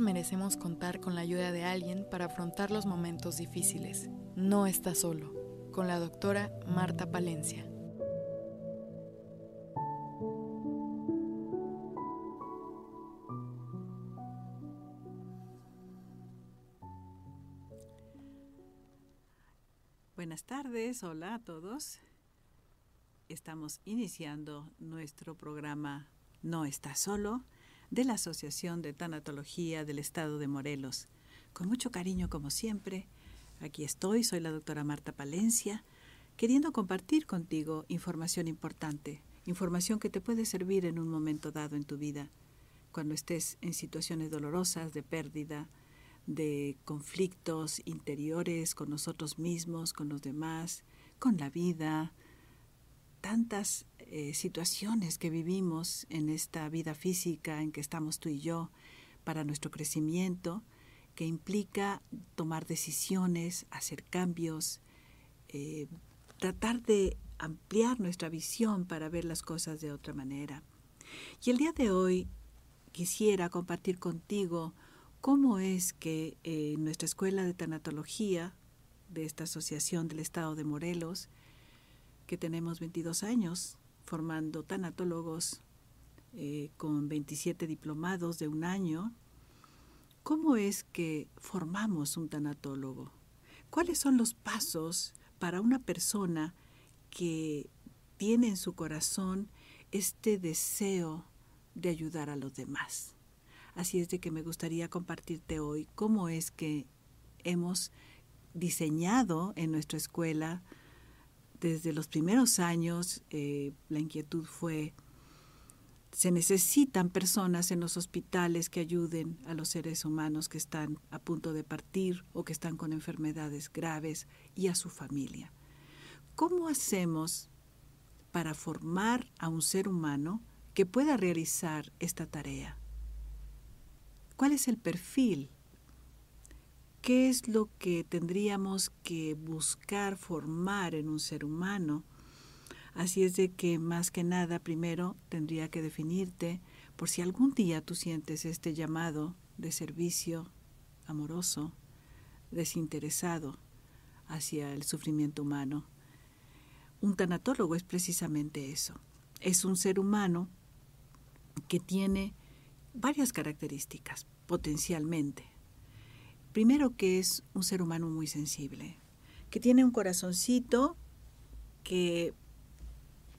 Merecemos contar con la ayuda de alguien para afrontar los momentos difíciles. No está solo. Con la doctora Marta Palencia. Buenas tardes, hola a todos. Estamos iniciando nuestro programa No está solo de la Asociación de Tanatología del Estado de Morelos. Con mucho cariño como siempre, aquí estoy, soy la doctora Marta Palencia, queriendo compartir contigo información importante, información que te puede servir en un momento dado en tu vida, cuando estés en situaciones dolorosas de pérdida, de conflictos interiores con nosotros mismos, con los demás, con la vida, tantas eh, situaciones que vivimos en esta vida física en que estamos tú y yo para nuestro crecimiento, que implica tomar decisiones, hacer cambios, eh, tratar de ampliar nuestra visión para ver las cosas de otra manera. Y el día de hoy quisiera compartir contigo cómo es que eh, nuestra escuela de tanatología de esta asociación del estado de Morelos, que tenemos 22 años formando tanatólogos eh, con 27 diplomados de un año, ¿cómo es que formamos un tanatólogo? ¿Cuáles son los pasos para una persona que tiene en su corazón este deseo de ayudar a los demás? Así es de que me gustaría compartirte hoy cómo es que hemos diseñado en nuestra escuela desde los primeros años. Eh, la inquietud fue, se necesitan personas en los hospitales que ayuden a los seres humanos que están a punto de partir o que están con enfermedades graves y a su familia. ¿Cómo hacemos para formar a un ser humano que pueda realizar esta tarea? ¿Cuál es el perfil? ¿Qué es lo que tendríamos que buscar formar en un ser humano? Así es de que más que nada primero tendría que definirte por si algún día tú sientes este llamado de servicio amoroso, desinteresado hacia el sufrimiento humano. Un tanatólogo es precisamente eso. Es un ser humano que tiene varias características, potencialmente. Primero que es un ser humano muy sensible, que tiene un corazoncito que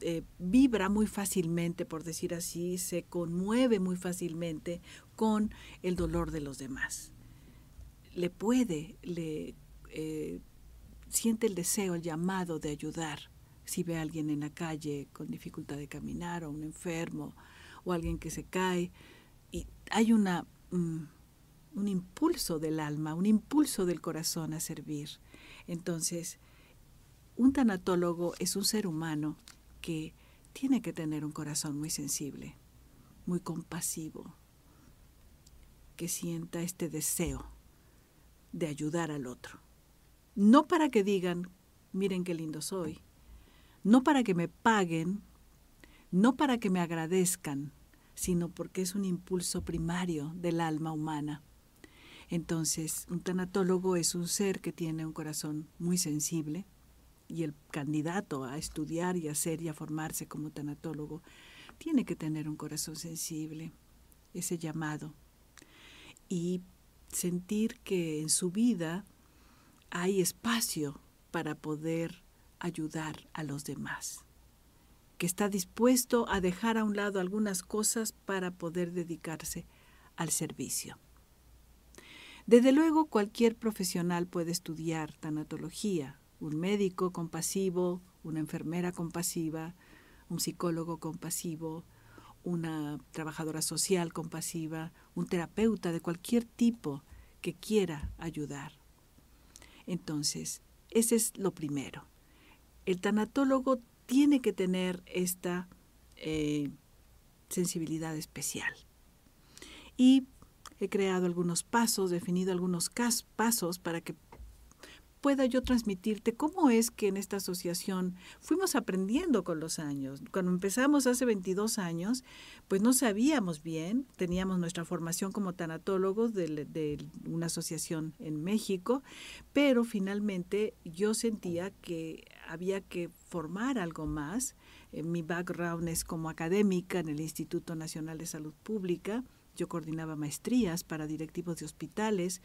eh, vibra muy fácilmente, por decir así, se conmueve muy fácilmente con el dolor de los demás. Le puede, le eh, siente el deseo, el llamado de ayudar. Si ve a alguien en la calle con dificultad de caminar, o un enfermo, o alguien que se cae, y hay una, mm, un impulso del alma, un impulso del corazón a servir. Entonces, un tanatólogo es un ser humano que tiene que tener un corazón muy sensible, muy compasivo, que sienta este deseo de ayudar al otro. No para que digan, miren qué lindo soy, no para que me paguen, no para que me agradezcan, sino porque es un impulso primario del alma humana. Entonces, un tanatólogo es un ser que tiene un corazón muy sensible y el candidato a estudiar y a ser y a formarse como tanatólogo tiene que tener un corazón sensible, ese llamado, y sentir que en su vida hay espacio para poder ayudar a los demás que está dispuesto a dejar a un lado algunas cosas para poder dedicarse al servicio. Desde luego, cualquier profesional puede estudiar tanatología, un médico compasivo, una enfermera compasiva, un psicólogo compasivo, una trabajadora social compasiva, un terapeuta de cualquier tipo que quiera ayudar. Entonces, ese es lo primero. El tanatólogo tiene que tener esta eh, sensibilidad especial. Y he creado algunos pasos, definido algunos pasos para que pueda yo transmitirte cómo es que en esta asociación fuimos aprendiendo con los años. Cuando empezamos hace 22 años, pues no sabíamos bien, teníamos nuestra formación como tanatólogos de, una asociación en México, pero finalmente yo sentía que había que formar algo más. Eh, mi background es como académica en el Instituto Nacional de Salud Pública. Yo coordinaba maestrías para directivos de hospitales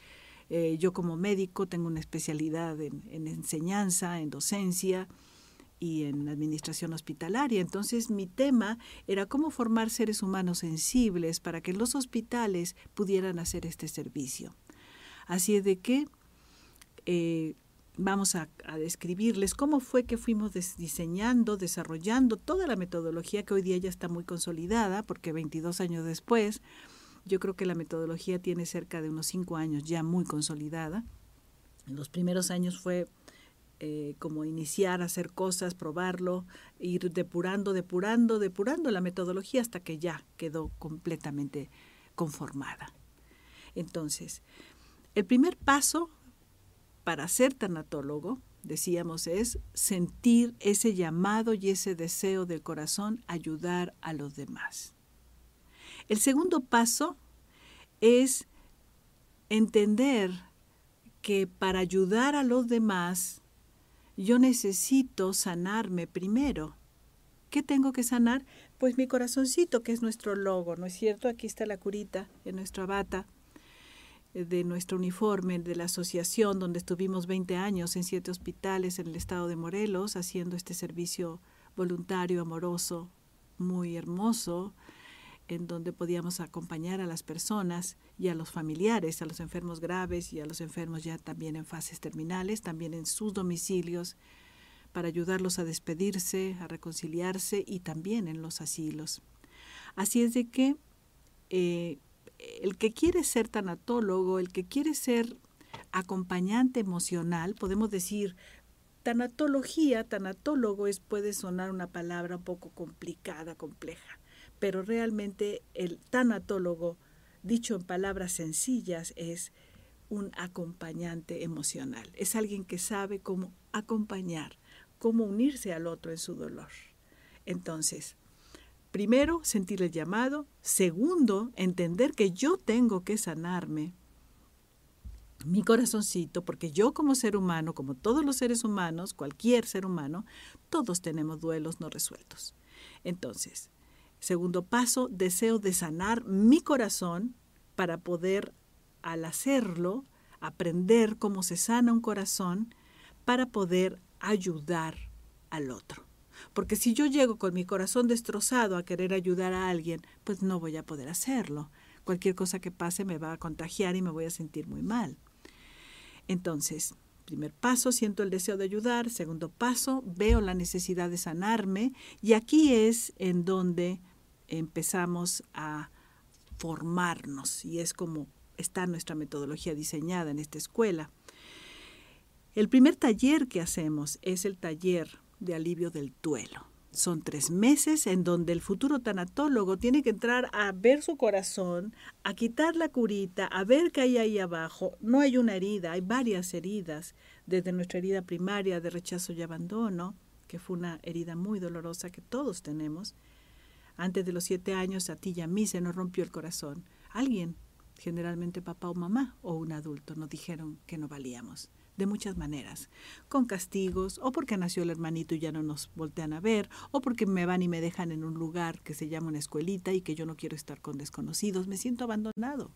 eh, yo como médico tengo una especialidad en, enseñanza, en docencia y en administración hospitalaria. Entonces mi tema era cómo formar seres humanos sensibles para que los hospitales pudieran hacer este servicio. Así es de que eh, vamos a, a, describirles cómo fue que fuimos diseñando, desarrollando toda la metodología que hoy día ya está muy consolidada, porque 22 años después yo creo que la metodología tiene cerca de unos cinco años ya muy consolidada. En los primeros años fue eh, como iniciar a hacer cosas, probarlo, ir depurando, depurando, depurando la metodología hasta que ya quedó completamente conformada. Entonces, el primer paso para ser tanatólogo, decíamos, es sentir ese llamado y ese deseo del corazón ayudar a los demás. El segundo paso es entender que para ayudar a los demás yo necesito sanarme primero. ¿Qué tengo que sanar? Pues mi corazoncito, que es nuestro logo, ¿no es cierto? Aquí está la curita en nuestra bata, eh, de nuestro uniforme, de la asociación donde estuvimos 20 años en siete hospitales en el estado de Morelos, haciendo este servicio voluntario, amoroso, muy hermoso, en donde podíamos acompañar a las personas y a los familiares, a los enfermos graves y a los enfermos ya también en fases terminales, también en sus domicilios, para ayudarlos a despedirse, a reconciliarse y también en los asilos. Así es de que eh, el que quiere ser tanatólogo, el que quiere ser acompañante emocional, podemos decir, tanatología, tanatólogo es, puede sonar una palabra un poco complicada, compleja pero realmente el tanatólogo, dicho en palabras sencillas, es un acompañante emocional. Es alguien que sabe cómo acompañar, cómo unirse al otro en su dolor. Entonces, primero, sentir el llamado. Segundo, entender que yo tengo que sanarme mi corazoncito, porque yo como ser humano, como todos los seres humanos, cualquier ser humano, todos tenemos duelos no resueltos. Entonces, Segundo paso, deseo de sanar mi corazón para poder, al hacerlo, aprender cómo se sana un corazón para poder ayudar al otro. Porque si yo llego con mi corazón destrozado a querer ayudar a alguien, pues no voy a poder hacerlo. Cualquier cosa que pase me va a contagiar y me voy a sentir muy mal. Entonces, primer paso, siento el deseo de ayudar. Segundo paso, veo la necesidad de sanarme. Y aquí es en donde empezamos a formarnos y es como está nuestra metodología diseñada en esta escuela. El primer taller que hacemos es el taller de alivio del duelo. Son tres meses en donde el futuro tanatólogo tiene que entrar a ver su corazón, a quitar la curita, a ver qué hay ahí abajo. No hay una herida, hay varias heridas, desde nuestra herida primaria de rechazo y abandono, que fue una herida muy dolorosa que todos tenemos, antes de los siete años a ti y a mí se nos rompió el corazón. Alguien, generalmente papá o mamá o un adulto, nos dijeron que no valíamos. De muchas maneras, con castigos, o porque nació el hermanito y ya no nos voltean a ver, o porque me van y me dejan en un lugar que se llama una escuelita y que yo no quiero estar con desconocidos, me siento abandonado.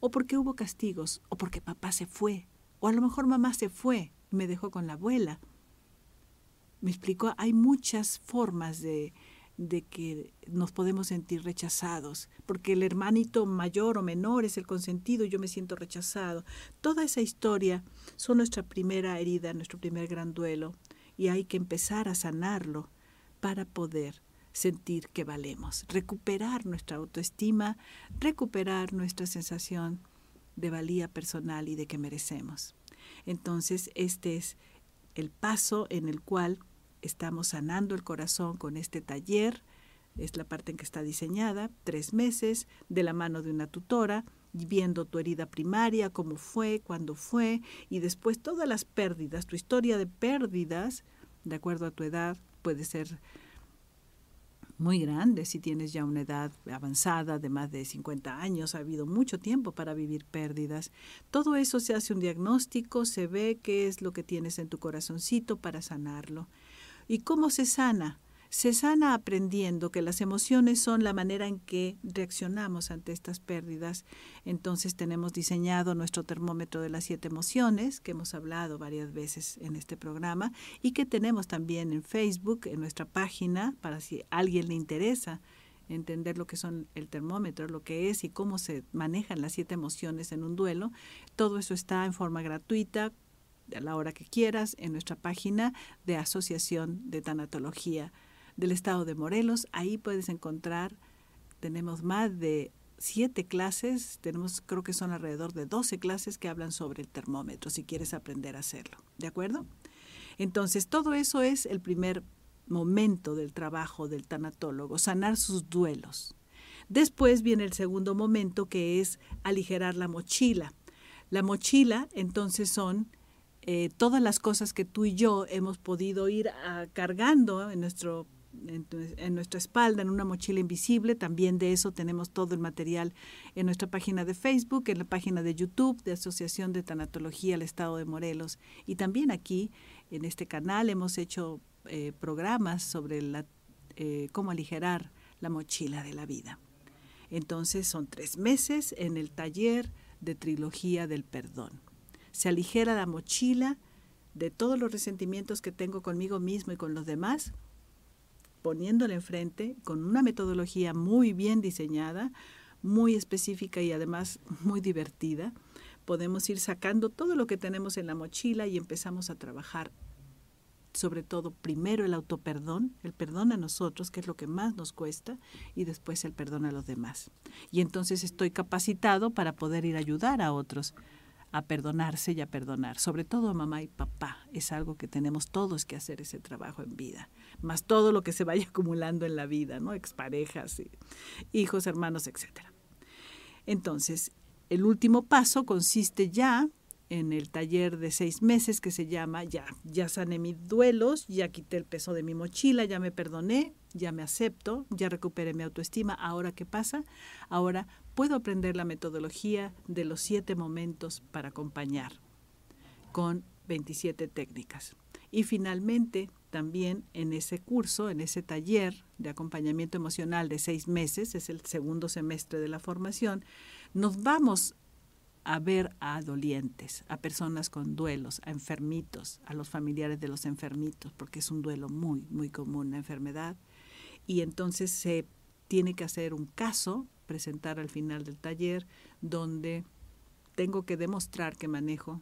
O porque hubo castigos, o porque papá se fue, o a lo mejor mamá se fue y me dejó con la abuela. Me explicó, hay muchas formas de, de que nos podemos sentir rechazados, porque el hermanito mayor o menor es el consentido yo me siento rechazado. Toda esa historia son nuestra primera herida, nuestro primer gran duelo, y hay que empezar a sanarlo para poder sentir que valemos, recuperar nuestra autoestima, recuperar nuestra sensación de valía personal y de que merecemos. Entonces, este es el paso en el cual estamos sanando el corazón con este taller, es la parte en que está diseñada, tres meses, de la mano de una tutora, viendo tu herida primaria, cómo fue, cuándo fue, y después todas las pérdidas, tu historia de pérdidas, de acuerdo a tu edad, puede ser muy grande si tienes ya una edad avanzada de más de 50 años, ha habido mucho tiempo para vivir pérdidas. Todo eso se hace un diagnóstico, se ve qué es lo que tienes en tu corazoncito para sanarlo. ¿Y cómo se sana? se sana aprendiendo que las emociones son la manera en que reaccionamos ante estas pérdidas. Entonces tenemos diseñado nuestro termómetro de las siete emociones, que hemos hablado varias veces en este programa, y que tenemos también en Facebook, en nuestra página, para si a alguien le interesa entender lo que son el termómetro, lo que es y cómo se manejan las siete emociones en un duelo. Todo eso está en forma gratuita a la hora que quieras en nuestra página de Asociación de Tanatología del estado de Morelos. Ahí puedes encontrar, tenemos más de siete clases, tenemos creo que son alrededor de 12 clases que hablan sobre el termómetro, si quieres aprender a hacerlo. ¿De acuerdo? Entonces, todo eso es el primer momento del trabajo del tanatólogo, sanar sus duelos. Después viene el segundo momento que es aligerar la mochila. La mochila entonces son eh, todas las cosas que tú y yo hemos podido ir ah, cargando en nuestro en, nuestra espalda, en una mochila invisible. También de eso tenemos todo el material en nuestra página de Facebook, en la página de YouTube de Asociación de Tanatología al Estado de Morelos. Y también aquí, en este canal, hemos hecho eh, programas sobre la, eh, cómo aligerar la mochila de la vida. Entonces son tres meses en el taller de trilogía del perdón. Se aligera la mochila de todos los resentimientos que tengo conmigo mismo y con los demás poniéndole enfrente con una metodología muy bien diseñada, muy específica y además muy divertida, podemos ir sacando todo lo que tenemos en la mochila y empezamos a trabajar sobre todo primero el autoperdón, el perdón a nosotros, que es lo que más nos cuesta, y después el perdón a los demás. Y entonces estoy capacitado para poder ir a ayudar a otros a perdonarse y a perdonar, sobre todo a mamá y papá. Es algo que tenemos todos que hacer ese trabajo en vida, más todo lo que se vaya acumulando en la vida, ¿no? Exparejas, hijos, hermanos, etcétera. Entonces, el último paso consiste ya en el taller de seis meses que se llama ya, ya sané mis duelos, ya quité el peso de mi mochila, ya me perdoné, ya me acepto, ya recuperé mi autoestima. Ahora, ¿qué pasa? Ahora puedo aprender la metodología de los siete momentos para acompañar con 27 técnicas. Y finalmente, también en ese curso, en ese taller de acompañamiento emocional de seis meses, es el segundo semestre de la formación, nos vamos a ver a dolientes, a personas con duelos, a enfermitos, a los familiares de los enfermitos, porque es un duelo muy, muy común, la enfermedad. Y entonces se tiene que hacer un caso, presentar al final del taller, donde tengo que demostrar que manejo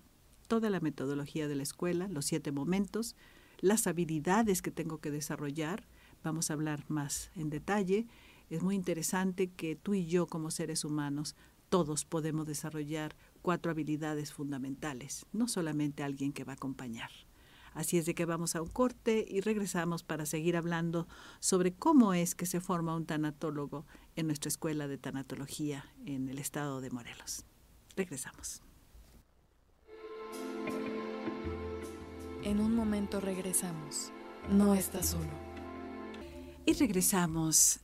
toda la metodología de la escuela, los siete momentos, las habilidades que tengo que desarrollar. Vamos a hablar más en detalle. Es muy interesante que tú y yo como seres humanos todos podemos desarrollar cuatro habilidades fundamentales, no solamente alguien que va a acompañar. Así es de que vamos a un corte y regresamos para seguir hablando sobre cómo es que se forma un tanatólogo en nuestra escuela de tanatología en el estado de Morelos. Regresamos. En un momento regresamos. No estás solo. Y regresamos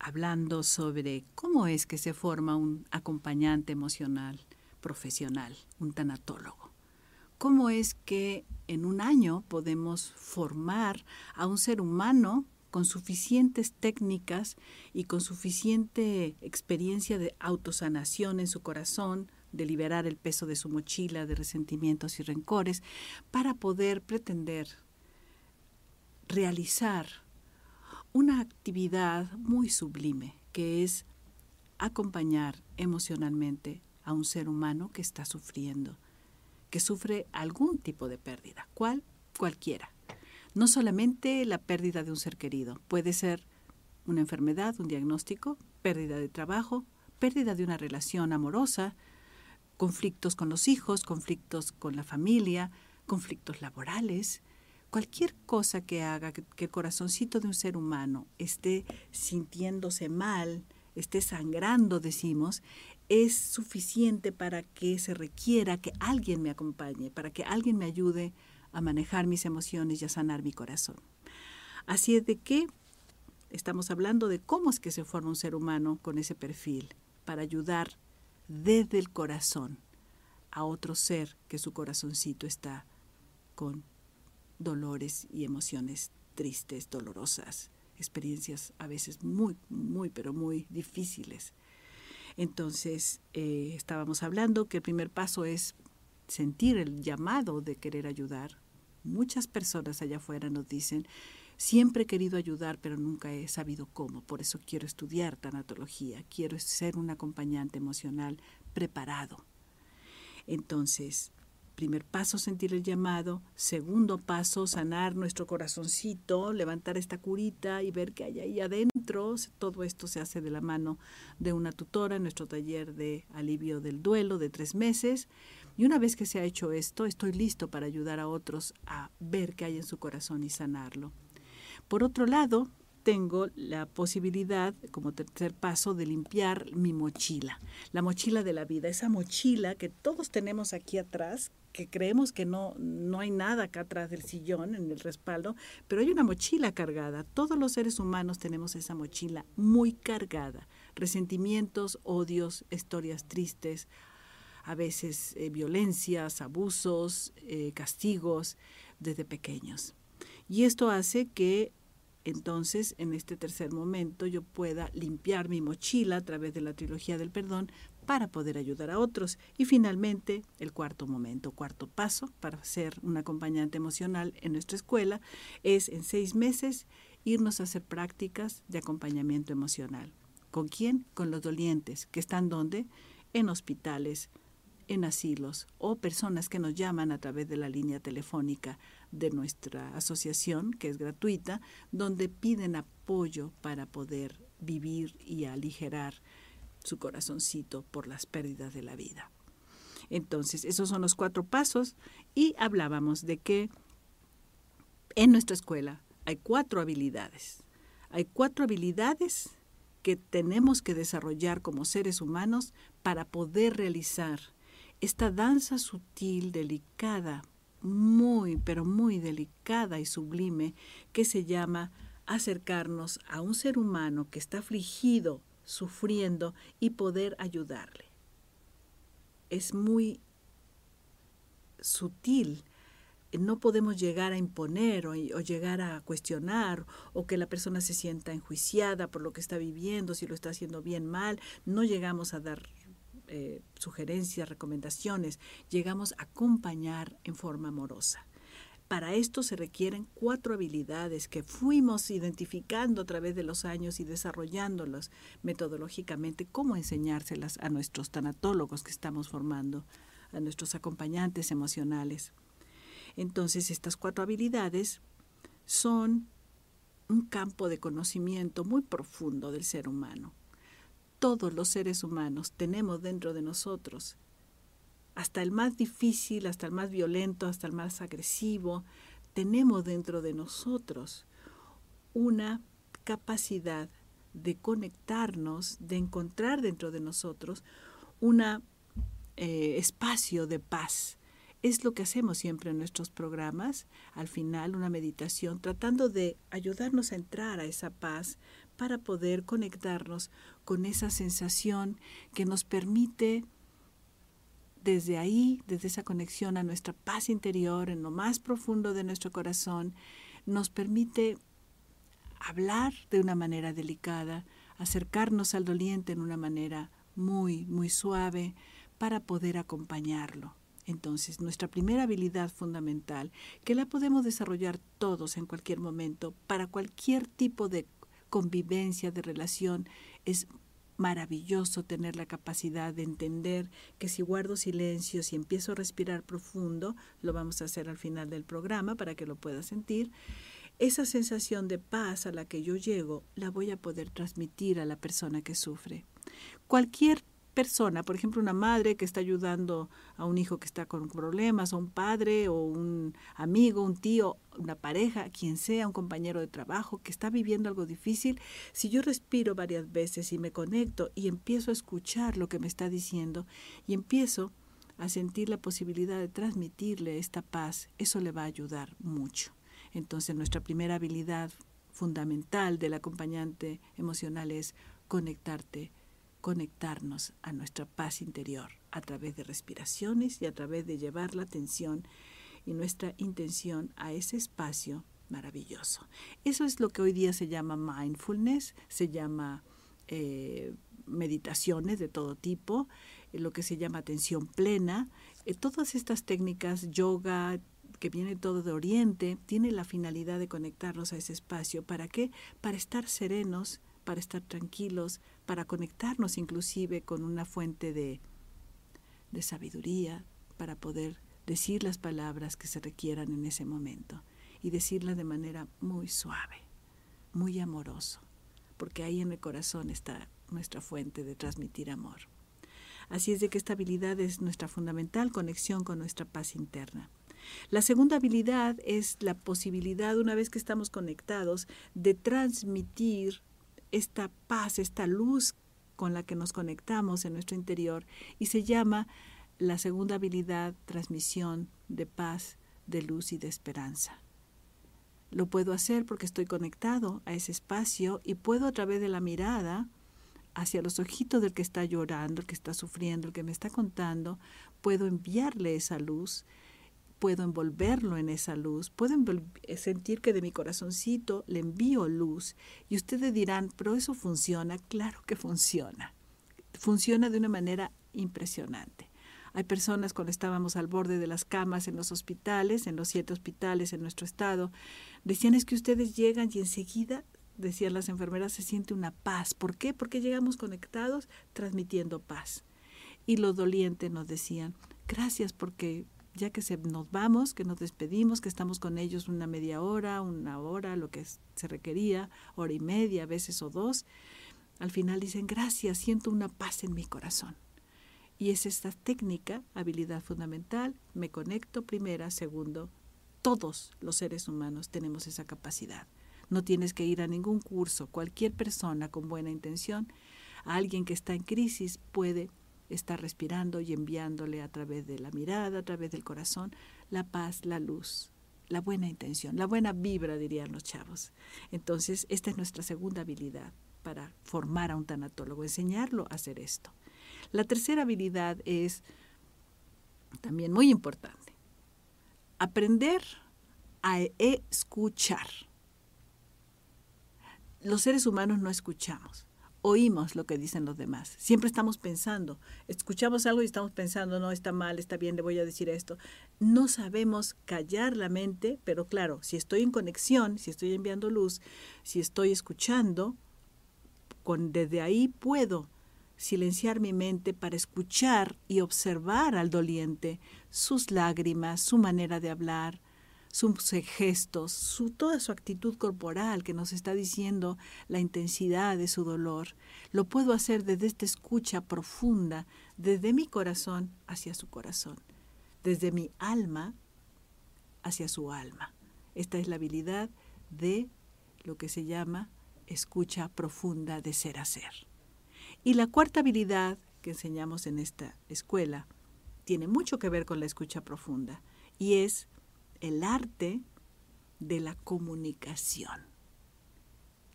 hablando sobre cómo es que se forma un acompañante emocional profesional, un tanatólogo. Cómo es que en un año podemos formar a un ser humano con suficientes técnicas y con suficiente experiencia de autosanación en su corazón, de liberar el peso de su mochila de resentimientos y rencores, para poder pretender realizar una actividad muy sublime, que es acompañar emocionalmente a un ser humano que está sufriendo, que sufre algún tipo de pérdida, cual cualquiera. No solamente la pérdida de un ser querido, puede ser una enfermedad, un diagnóstico, pérdida de trabajo, pérdida de una relación amorosa, conflictos con los hijos, conflictos con la familia, conflictos laborales, cualquier cosa que haga que, el corazoncito de un ser humano esté sintiéndose mal, esté sangrando, decimos, es suficiente para que se requiera que alguien me acompañe, para que alguien me ayude a manejar mis emociones y a sanar mi corazón. Así es de que estamos hablando de cómo es que se forma un ser humano con ese perfil, para ayudar desde el corazón a otro ser que su corazoncito está con dolores y emociones tristes, dolorosas, experiencias a veces muy, muy, pero muy difíciles. Entonces, eh, estábamos hablando que el primer paso es sentir el llamado de querer ayudar. Muchas personas allá afuera nos dicen, siempre he querido ayudar, pero nunca he sabido cómo. Por eso quiero estudiar tanatología, quiero ser un acompañante emocional preparado. Entonces, primer paso, sentir el llamado. Segundo paso, sanar nuestro corazoncito, levantar esta curita y ver qué hay ahí adentro. Todo esto se hace de la mano de una tutora en nuestro taller de alivio del duelo de tres meses. Y una vez que se ha hecho esto, estoy listo para ayudar a otros a ver qué hay en su corazón y sanarlo. Por otro lado, tengo la posibilidad, como tercer paso, de limpiar mi mochila, la mochila de la vida, esa mochila que todos tenemos aquí atrás, que creemos que no, no hay nada acá atrás del sillón, en el respaldo, pero hay una mochila cargada. Todos los seres humanos tenemos esa mochila muy cargada. Resentimientos, odios, historias tristes, a veces eh, violencias, abusos, eh, castigos desde pequeños. Y esto hace que entonces en este tercer momento yo pueda limpiar mi mochila a través de la trilogía del perdón para poder ayudar a otros. Y finalmente, el cuarto momento, cuarto paso para ser un acompañante emocional en nuestra escuela es en seis meses irnos a hacer prácticas de acompañamiento emocional. ¿Con quién? Con los dolientes, que están donde? En hospitales, en asilos o personas que nos llaman a través de la línea telefónica de nuestra asociación, que es gratuita, donde piden apoyo para poder vivir y aligerar su corazoncito por las pérdidas de la vida. Entonces, esos son los cuatro pasos y hablábamos de que en nuestra escuela hay cuatro habilidades. Hay cuatro habilidades que tenemos que desarrollar como seres humanos para poder realizar esta danza sutil, delicada, muy, pero muy delicada y sublime que se llama acercarnos a un ser humano que está afligido, sufriendo y poder ayudarle. Es muy sutil. No podemos llegar a imponer o, llegar a cuestionar o que la persona se sienta enjuiciada por lo que está viviendo, si lo está haciendo bien, mal. No llegamos a dar eh, sugerencias, recomendaciones, llegamos a acompañar en forma amorosa. Para esto se requieren cuatro habilidades que fuimos identificando a través de los años y desarrollándolas metodológicamente, cómo enseñárselas a nuestros tanatólogos que estamos formando, a nuestros acompañantes emocionales. Entonces, estas cuatro habilidades son un campo de conocimiento muy profundo del ser humano todos los seres humanos tenemos dentro de nosotros, hasta el más difícil, hasta el más violento, hasta el más agresivo, tenemos dentro de nosotros una capacidad de conectarnos, de encontrar dentro de nosotros un eh, espacio de paz. Es lo que hacemos siempre en nuestros programas, al final una meditación, tratando de ayudarnos a entrar a esa paz, para poder conectarnos con esa sensación que nos permite desde ahí, desde esa conexión a nuestra paz interior, en lo más profundo de nuestro corazón, nos permite hablar de una manera delicada, acercarnos al doliente en una manera muy, muy suave para poder acompañarlo. Entonces, nuestra primera habilidad fundamental, que la podemos desarrollar todos en cualquier momento, para cualquier tipo de convivencia, de relación, es maravilloso tener la capacidad de entender que si guardo silencio, si empiezo a respirar profundo, lo vamos a hacer al final del programa para que lo pueda sentir, esa sensación de paz a la que yo llego la voy a poder transmitir a la persona que sufre. Cualquier persona, por ejemplo, una madre que está ayudando a un hijo que está con problemas, o un padre, o un amigo, un tío, una pareja, quien sea, un compañero de trabajo que está viviendo algo difícil, si yo respiro varias veces y me conecto y empiezo a escuchar lo que me está diciendo y empiezo a sentir la posibilidad de transmitirle esta paz, eso le va a ayudar mucho. Entonces nuestra primera habilidad fundamental del acompañante emocional es conectarte conectarnos a nuestra paz interior a través de respiraciones y a través de llevar la atención y nuestra intención a ese espacio maravilloso. Eso es lo que hoy día se llama mindfulness, se llama eh, meditaciones de todo tipo, eh, lo que se llama atención plena. Eh, todas estas técnicas, yoga, que viene todo de Oriente, tiene la finalidad de conectarnos a ese espacio. ¿Para qué? Para estar serenos, para estar tranquilos, para conectarnos inclusive con una fuente de, de sabiduría, para poder decir las palabras que se requieran en ese momento y decirlas de manera muy suave, muy amoroso, porque ahí en el corazón está nuestra fuente de transmitir amor. Así es de que esta habilidad es nuestra fundamental conexión con nuestra paz interna. La segunda habilidad es la posibilidad, una vez que estamos conectados, de transmitir esta paz, esta luz con la que nos conectamos en nuestro interior y se llama la segunda habilidad, transmisión de paz, de luz y de esperanza. Lo puedo hacer porque estoy conectado a ese espacio y puedo a través de la mirada hacia los ojitos del que está llorando, el que está sufriendo, el que me está contando, puedo enviarle esa luz puedo envolverlo en esa luz, puedo eh, sentir que de mi corazoncito le envío luz. Y ustedes dirán, pero eso funciona, claro que funciona. Funciona de una manera impresionante. Hay personas cuando estábamos al borde de las camas en los hospitales, en los siete hospitales en nuestro estado, decían es que ustedes llegan y enseguida, decían las enfermeras, se siente una paz. ¿Por qué? Porque llegamos conectados transmitiendo paz. Y los dolientes nos decían, gracias porque ya que nos vamos, que nos despedimos, que estamos con ellos una media hora, una hora, lo que se requería, hora y media, a veces o dos, al final dicen, gracias, siento una paz en mi corazón. Y es esta técnica, habilidad fundamental, me conecto primera, segundo, todos los seres humanos tenemos esa capacidad. No tienes que ir a ningún curso, cualquier persona con buena intención, alguien que está en crisis puede está respirando y enviándole a través de la mirada, a través del corazón, la paz, la luz, la buena intención, la buena vibra, dirían los chavos. Entonces, esta es nuestra segunda habilidad para formar a un tanatólogo, enseñarlo a hacer esto. La tercera habilidad es también muy importante, aprender a escuchar. Los seres humanos no escuchamos oímos lo que dicen los demás. Siempre estamos pensando, escuchamos algo y estamos pensando, no, está mal, está bien, le voy a decir esto. No sabemos callar la mente, pero claro, si estoy en conexión, si estoy enviando luz, si estoy escuchando, con, desde ahí puedo silenciar mi mente para escuchar y observar al doliente, sus lágrimas, su manera de hablar, sus gestos, su, toda su actitud corporal que nos está diciendo la intensidad de su dolor. Lo puedo hacer desde esta escucha profunda, desde mi corazón hacia su corazón, desde mi alma hacia su alma. Esta es la habilidad de lo que se llama escucha profunda de ser a ser. Y la cuarta habilidad que enseñamos en esta escuela tiene mucho que ver con la escucha profunda y es el arte de la comunicación.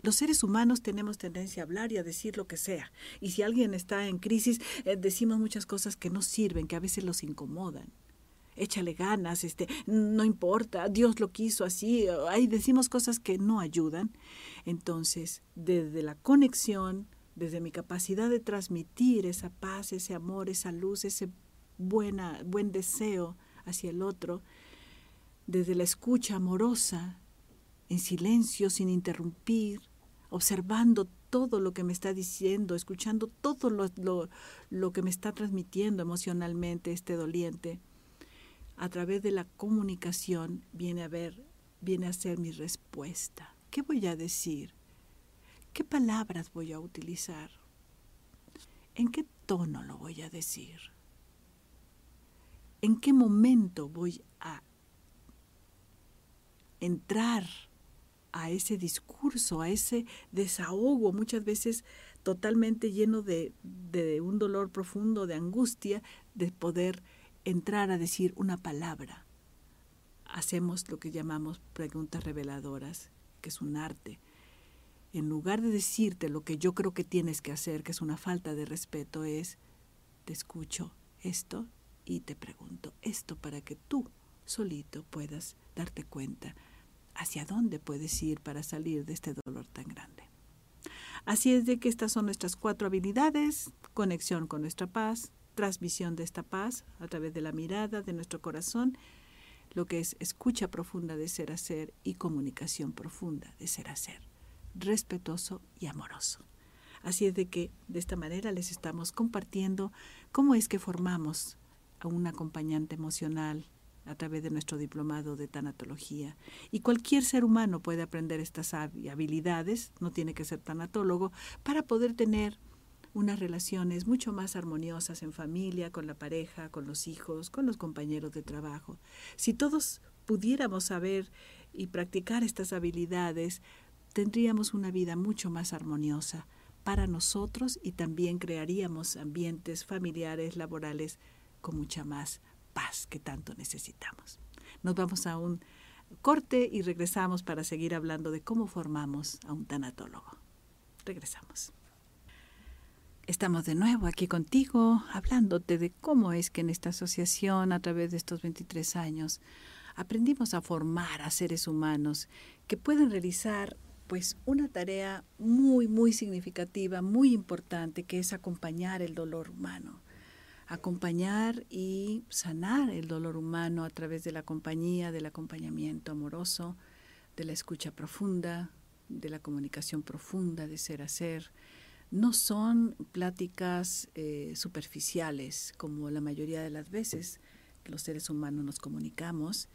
Los seres humanos tenemos tendencia a hablar y a decir lo que sea. Y si alguien está en crisis, eh, decimos muchas cosas que no sirven, que a veces los incomodan. Échale ganas, este, no importa, Dios lo quiso así. Ahí decimos cosas que no ayudan. Entonces, desde la conexión, desde mi capacidad de transmitir esa paz, ese amor, esa luz, ese buena, buen deseo hacia el otro, desde la escucha amorosa, en silencio, sin interrumpir, observando todo lo que me está diciendo, escuchando todo lo, lo, que me está transmitiendo emocionalmente este doliente, a través de la comunicación viene a ver, viene a ser mi respuesta. ¿Qué voy a decir? ¿Qué palabras voy a utilizar? ¿En qué tono lo voy a decir? ¿En qué momento voy entrar a ese discurso, a ese desahogo, muchas veces totalmente lleno de, de, un dolor profundo, de angustia, de poder entrar a decir una palabra. Hacemos lo que llamamos preguntas reveladoras, que es un arte. En lugar de decirte lo que yo creo que tienes que hacer, que es una falta de respeto, es, te escucho esto y te pregunto esto para que tú solito puedas darte cuenta hacia dónde puedes ir para salir de este dolor tan grande. Así es de que estas son nuestras cuatro habilidades, conexión con nuestra paz, transmisión de esta paz a través de la mirada de nuestro corazón, lo que es escucha profunda de ser a ser y comunicación profunda de ser a ser, respetuoso y amoroso. Así es de que de esta manera les estamos compartiendo cómo es que formamos a un acompañante emocional a través de nuestro diplomado de tanatología. Y cualquier ser humano puede aprender estas habilidades, no tiene que ser tanatólogo, para poder tener unas relaciones mucho más armoniosas en familia, con la pareja, con los hijos, con los compañeros de trabajo. Si todos pudiéramos saber y practicar estas habilidades, tendríamos una vida mucho más armoniosa para nosotros y también crearíamos ambientes familiares, laborales con mucha más paz que tanto necesitamos. Nos vamos a un corte y regresamos para seguir hablando de cómo formamos a un tanatólogo. Regresamos. Estamos de nuevo aquí contigo hablándote de cómo es que en esta asociación a través de estos 23 años aprendimos a formar a seres humanos que pueden realizar pues una tarea muy muy significativa, muy importante que es acompañar el dolor humano acompañar y sanar el dolor humano a través de la compañía, del acompañamiento amoroso, de la escucha profunda, de la comunicación profunda, de ser a ser. No son pláticas eh, superficiales como la mayoría de las veces los seres humanos nos comunicamos.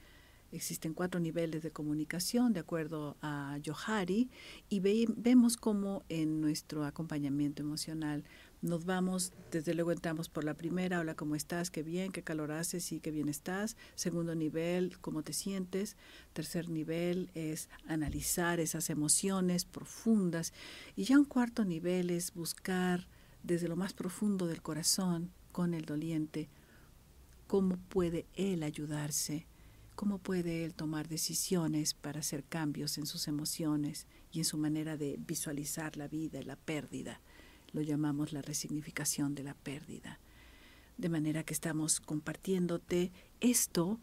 Existen cuatro niveles de comunicación de acuerdo a Johari y vemos cómo en nuestro acompañamiento emocional nos vamos, desde luego entramos por la primera, hola, ¿cómo estás? Qué bien, qué calor haces, sí, qué bien estás. Segundo nivel, ¿cómo te sientes? Tercer nivel es analizar esas emociones profundas. Y ya un cuarto nivel es buscar desde lo más profundo del corazón con el doliente cómo puede él ayudarse, cómo puede él tomar decisiones para hacer cambios en sus emociones y en su manera de visualizar la vida y la pérdida lo llamamos la resignificación de la pérdida. De manera que estamos compartiéndote esto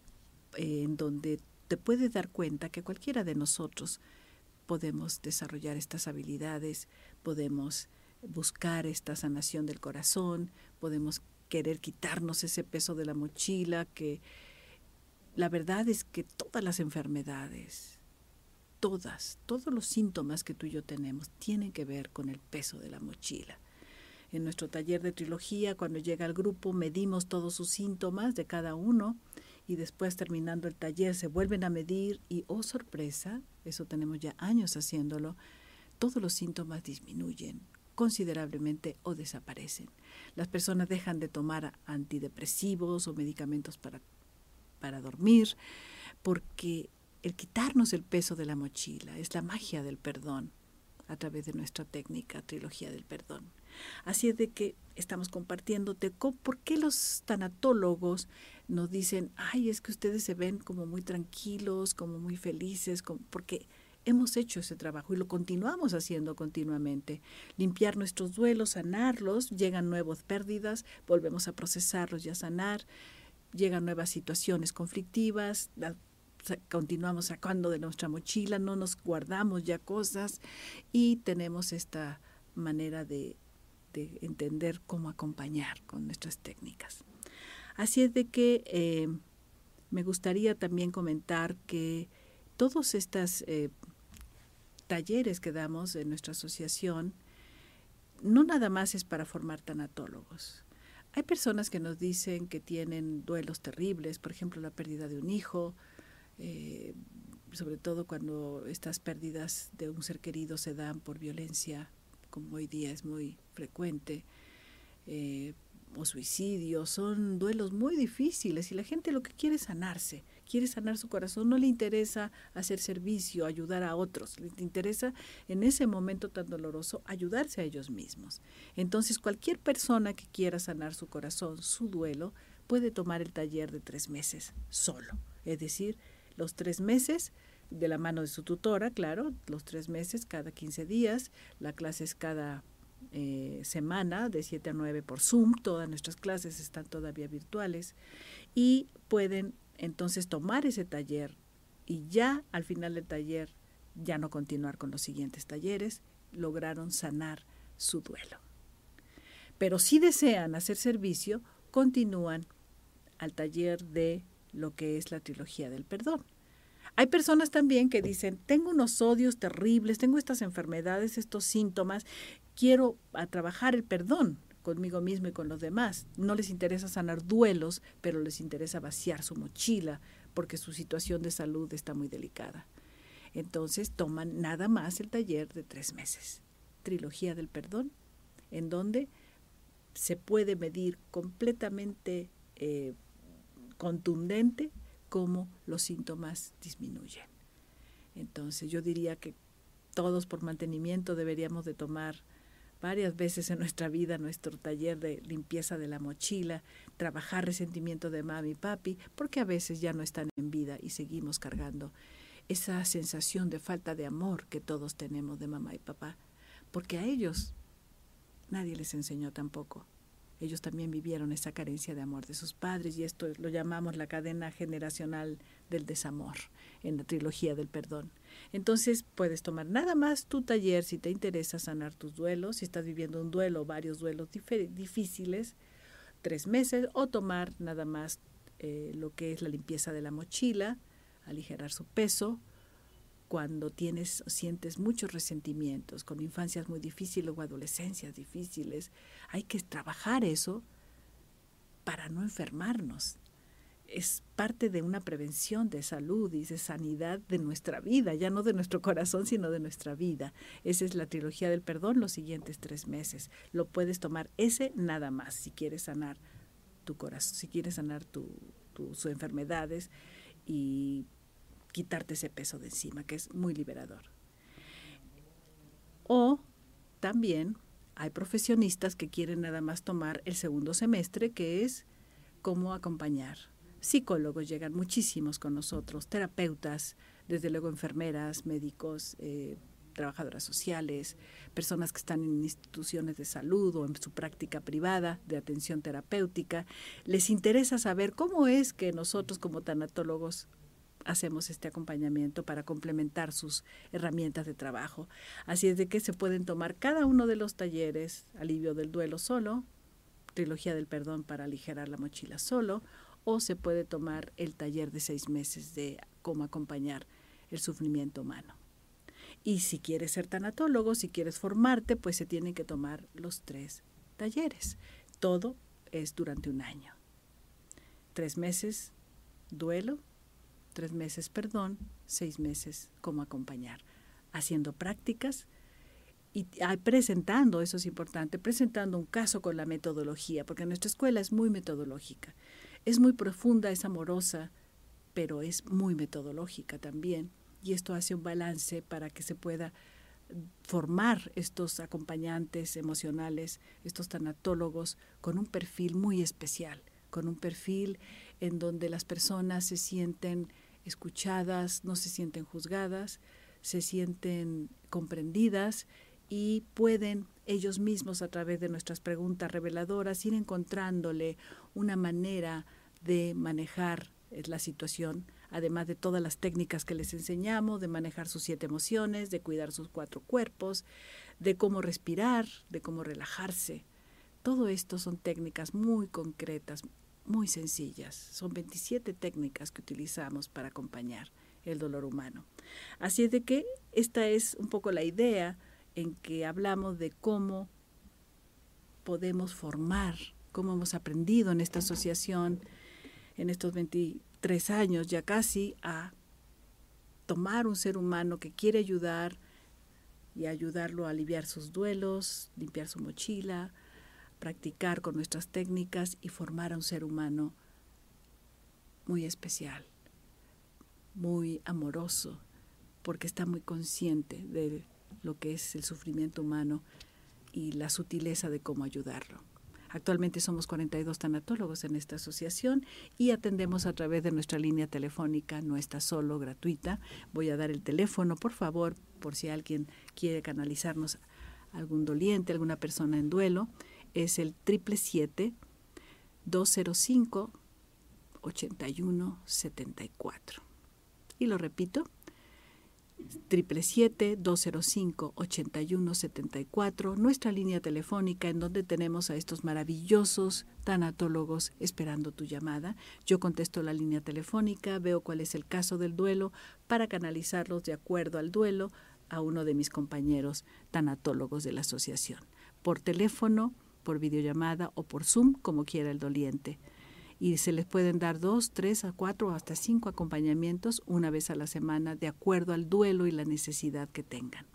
eh, en donde te puedes dar cuenta que cualquiera de nosotros podemos desarrollar estas habilidades, podemos buscar esta sanación del corazón, podemos querer quitarnos ese peso de la mochila que la verdad es que todas las enfermedades, todas, todos los síntomas que tú y yo tenemos tienen que ver con el peso de la mochila. En nuestro taller de trilogía, cuando llega el grupo, medimos todos sus síntomas de cada uno y después terminando el taller se vuelven a medir y, oh sorpresa, eso tenemos ya años haciéndolo, todos los síntomas disminuyen considerablemente o desaparecen. Las personas dejan de tomar antidepresivos o medicamentos para, para dormir porque el quitarnos el peso de la mochila es la magia del perdón a través de nuestra técnica trilogía del perdón. Así es de que estamos compartiéndote por qué los tanatólogos nos dicen, ay, es que ustedes se ven como muy tranquilos, como muy felices, porque hemos hecho ese trabajo y lo continuamos haciendo continuamente. Limpiar nuestros duelos, sanarlos, llegan nuevas pérdidas, volvemos a procesarlos y a sanar, llegan nuevas situaciones conflictivas, continuamos sacando de nuestra mochila, no nos guardamos ya cosas y tenemos esta manera de, entender cómo acompañar con nuestras técnicas. Así es de que eh, me gustaría también comentar que todos estos eh, talleres que damos en nuestra asociación no nada más es para formar tanatólogos. Hay personas que nos dicen que tienen duelos terribles, por ejemplo, la pérdida de un hijo, eh, sobre todo cuando estas pérdidas de un ser querido se dan por violencia, como hoy día es muy frecuente, eh, o suicidio, son duelos muy difíciles y la gente lo que quiere es sanarse, quiere sanar su corazón, no le interesa hacer servicio, ayudar a otros, le interesa en ese momento tan doloroso ayudarse a ellos mismos. Entonces cualquier persona que quiera sanar su corazón, su duelo, puede tomar el taller de tres meses solo, es decir, los tres meses de la mano de su tutora, claro, los tres meses, cada 15 días, la clase es cada eh, semana de 7 a 9 por Zoom, todas nuestras clases están todavía virtuales y pueden entonces tomar ese taller y ya al final del taller ya no continuar con los siguientes talleres, lograron sanar su duelo. Pero si desean hacer servicio, continúan al taller de lo que es la trilogía del perdón. Hay personas también que dicen, tengo unos odios terribles, tengo estas enfermedades, estos síntomas, quiero a trabajar el perdón conmigo mismo y con los demás. No les interesa sanar duelos, pero les interesa vaciar su mochila porque su situación de salud está muy delicada. Entonces toman nada más el taller de tres meses, Trilogía del Perdón, en donde se puede medir completamente eh, contundente cómo los síntomas disminuyen. Entonces yo diría que todos por mantenimiento deberíamos de tomar varias veces en nuestra vida nuestro taller de limpieza de la mochila, trabajar resentimiento de mami y papi, porque a veces ya no están en vida y seguimos cargando esa sensación de falta de amor que todos tenemos de mamá y papá, porque a ellos nadie les enseñó tampoco ellos también vivieron esa carencia de amor de sus padres y esto lo llamamos la cadena generacional del desamor en la trilogía del perdón. Entonces puedes tomar nada más tu taller si te interesa sanar tus duelos, si estás viviendo un duelo varios duelos difíciles, tres meses, o tomar nada más eh, lo que es la limpieza de la mochila, aligerar su peso, cuando tienes sientes muchos resentimientos, con infancias muy difíciles o adolescencias difíciles, hay que trabajar eso para no enfermarnos. Es parte de una prevención de salud y de sanidad de nuestra vida, ya no de nuestro corazón, sino de nuestra vida. Esa es la trilogía del perdón los siguientes tres meses. Lo puedes tomar ese nada más si quieres sanar tu corazón, si quieres sanar tus enfermedades y quitarte ese peso de encima, que es muy liberador. O también hay profesionistas que quieren nada más tomar el segundo semestre, que es cómo acompañar. Psicólogos llegan muchísimos con nosotros, terapeutas, desde luego enfermeras, médicos, eh, trabajadoras sociales, personas que están en instituciones de salud o en su práctica privada de atención terapéutica. Les interesa saber cómo es que nosotros como tanatólogos hacemos este acompañamiento para complementar sus herramientas de trabajo. Así es de que se pueden tomar cada uno de los talleres, alivio del duelo solo, trilogía del perdón para aligerar la mochila solo, o se puede tomar el taller de seis meses de cómo acompañar el sufrimiento humano. Y si quieres ser tanatólogo, si quieres formarte, pues se tienen que tomar los tres talleres. Todo es durante un año. Tres meses duelo, tres meses perdón, seis meses como acompañar, haciendo prácticas y presentando, eso es importante, presentando un caso con la metodología, porque nuestra escuela es muy metodológica, es muy profunda, es amorosa, pero es muy metodológica también, y esto hace un balance para que se pueda formar estos acompañantes emocionales, estos tanatólogos, con un perfil muy especial, con un perfil en donde las personas se sienten escuchadas, no se sienten juzgadas, se sienten comprendidas y pueden ellos mismos a través de nuestras preguntas reveladoras ir encontrándole una manera de manejar eh, la situación, además de todas las técnicas que les enseñamos, de manejar sus siete emociones, de cuidar sus cuatro cuerpos, de cómo respirar, de cómo relajarse. Todo esto son técnicas muy concretas, muy sencillas. Son 27 técnicas que utilizamos para acompañar el dolor humano. Así es de que esta es un poco la idea en que hablamos de cómo podemos formar, cómo hemos aprendido en esta asociación en estos 23 años ya casi a tomar un ser humano que quiere ayudar y ayudarlo a aliviar sus duelos, limpiar su mochila, practicar con nuestras técnicas y formar a un ser humano muy especial, muy amoroso, porque está muy consciente de lo que es el sufrimiento humano y la sutileza de cómo ayudarlo. Actualmente somos 42 tanatólogos en esta asociación y atendemos a través de nuestra línea telefónica, no está solo, gratuita. Voy a dar el teléfono, por favor, por si alguien quiere canalizarnos algún doliente, alguna persona en duelo. Es el 777-205-8174. Y lo repito, 777-205-8174, nuestra línea telefónica en donde tenemos a estos maravillosos tanatólogos esperando tu llamada. Yo contesto la línea telefónica, veo cuál es el caso del duelo para canalizarlos de acuerdo al duelo a uno de mis compañeros tanatólogos de la asociación, por teléfono, por videollamada o por Zoom, como quiera el doliente y se les pueden dar dos, tres a cuatro hasta cinco acompañamientos una vez a la semana de acuerdo al duelo y la necesidad que tengan.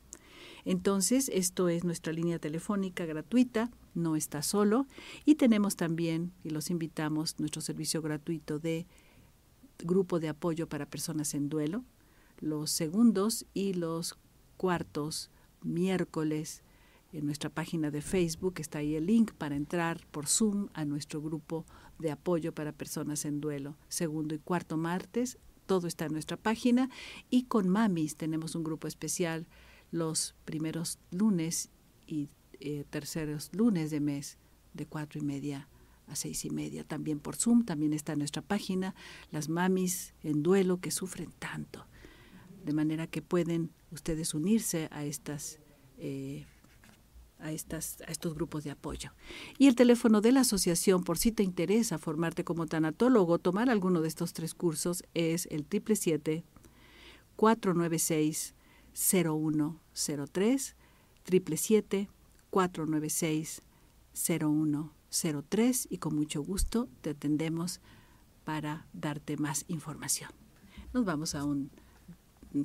Entonces, esto es nuestra línea telefónica gratuita, no está solo, y tenemos también, y los invitamos, nuestro servicio gratuito de grupo de apoyo para personas en duelo, los segundos y los cuartos miércoles en nuestra página de Facebook está ahí el link para entrar por Zoom a nuestro grupo de apoyo para personas en duelo. Segundo y cuarto martes, todo está en nuestra página. Y con Mamis tenemos un grupo especial los primeros lunes y eh, terceros lunes de mes de cuatro y media a seis y media. También por Zoom, también está en nuestra página las mamis en duelo que sufren tanto. De manera que pueden ustedes unirse a estas eh, a, estas, a estos grupos de apoyo. Y el teléfono de la asociación, por si te interesa formarte como tanatólogo, tomar alguno de estos tres cursos, es el 777-496-0103, 777-496-0103 y con mucho gusto te atendemos para darte más información. Nos vamos a un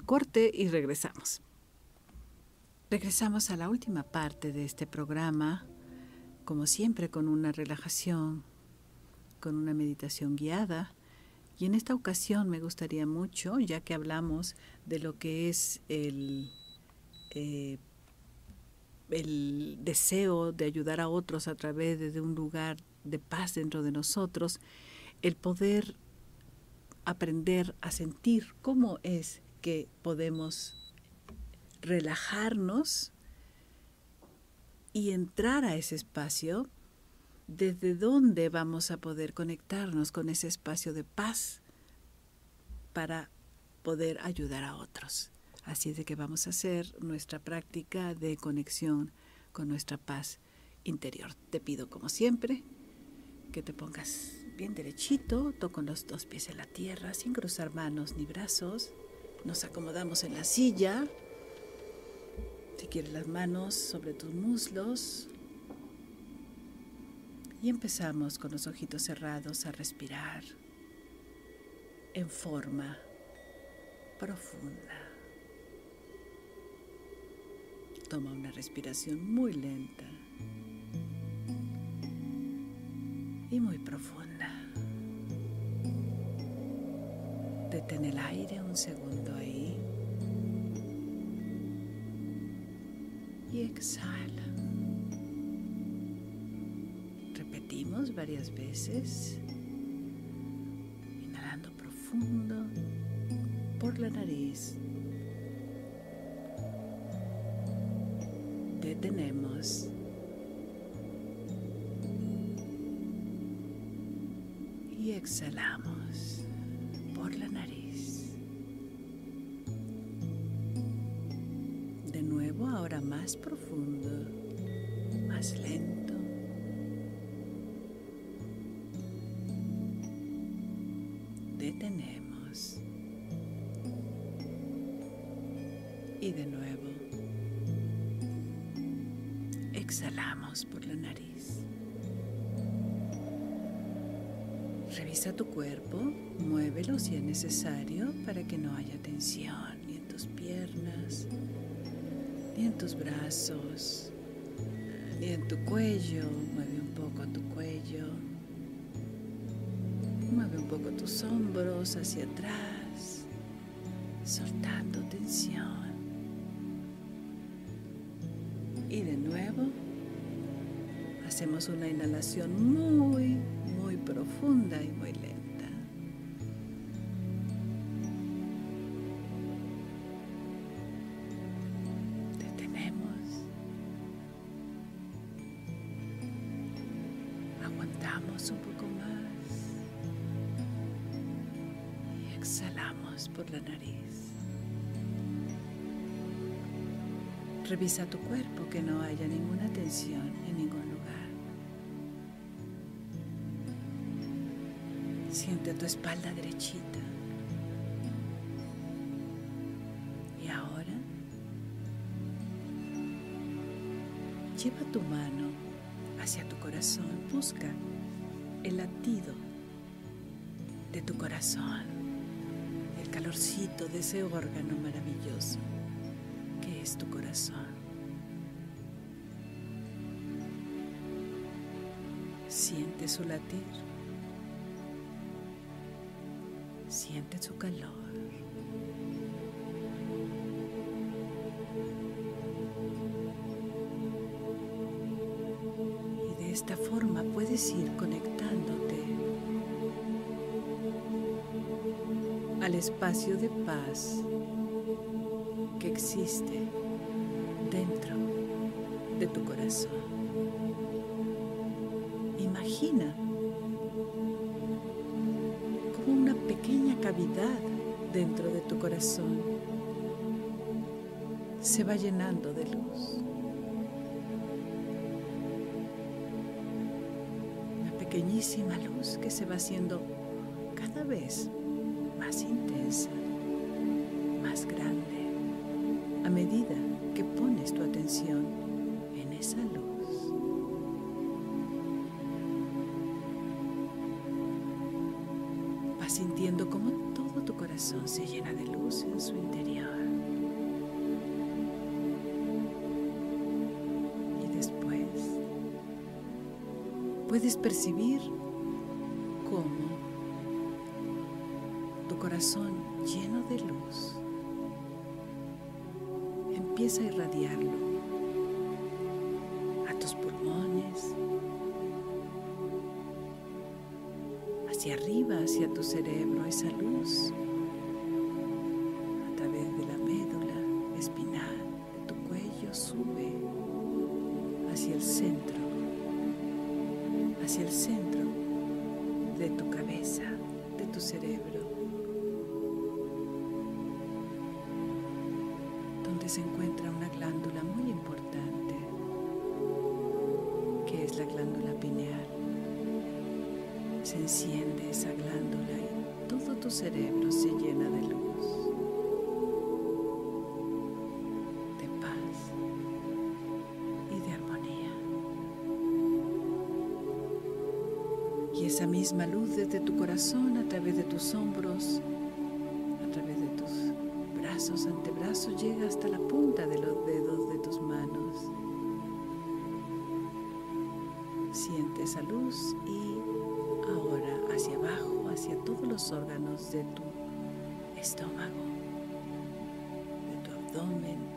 corte y regresamos. Regresamos a la última parte de este programa, como siempre con una relajación, con una meditación guiada. Y en esta ocasión me gustaría mucho, ya que hablamos de lo que es el, eh, el deseo de ayudar a otros a través de un lugar de paz dentro de nosotros, el poder aprender a sentir cómo es que podemos relajarnos y entrar a ese espacio, desde dónde vamos a poder conectarnos con ese espacio de paz para poder ayudar a otros. Así es de que vamos a hacer nuestra práctica de conexión con nuestra paz interior. Te pido como siempre que te pongas bien derechito, toco los dos pies en la tierra sin cruzar manos ni brazos. Nos acomodamos en la silla si quieres las manos sobre tus muslos. Y empezamos con los ojitos cerrados a respirar en forma profunda. Toma una respiración muy lenta y muy profunda. Detén el aire un segundo ahí. Y exhala. Repetimos varias veces, inhalando profundo por la nariz. Detenemos. Y exhalamos más profundo, más lento. Detenemos. Y de nuevo, exhalamos por la nariz. Revisa tu cuerpo, muévelo si es necesario para que no haya tensión tus brazos, Y en tu cuello, mueve un poco tu cuello. Mueve un poco tus hombros hacia atrás, soltando tensión. Y de nuevo, hacemos una inhalación muy, muy profunda y muy lenta. Revisa tu cuerpo que no haya ninguna tensión en ningún lugar. Siente tu espalda derechita. Y ahora lleva tu mano hacia tu corazón. Busca el latido de tu corazón, el calorcito de ese órgano maravilloso tu corazón. Siente su latir, siente su calor. Y de esta forma puedes ir conectando al espacio de paz que existe dentro de tu corazón. Imagina como una pequeña cavidad dentro de tu corazón se va llenando de luz. Una pequeñísima luz que se va haciendo cada vez más intensa, percibir corazón lleno de luz empieza a irradiarlo a tus pulmones, hacia arriba, hacia tu cerebro, esa luz cerebro. se encuentra una glándula muy importante, que es la glándula pineal. Se enciende esa glándula y todo tu cerebro se llena de luz, de paz y de armonía. Y esa misma luz desde tu corazón a través de tus hombros antebrazos llega hasta la punta de los dedos de tus manos. Siente esa luz y ahora hacia abajo, hacia todos los órganos de tu estómago, de tu abdomen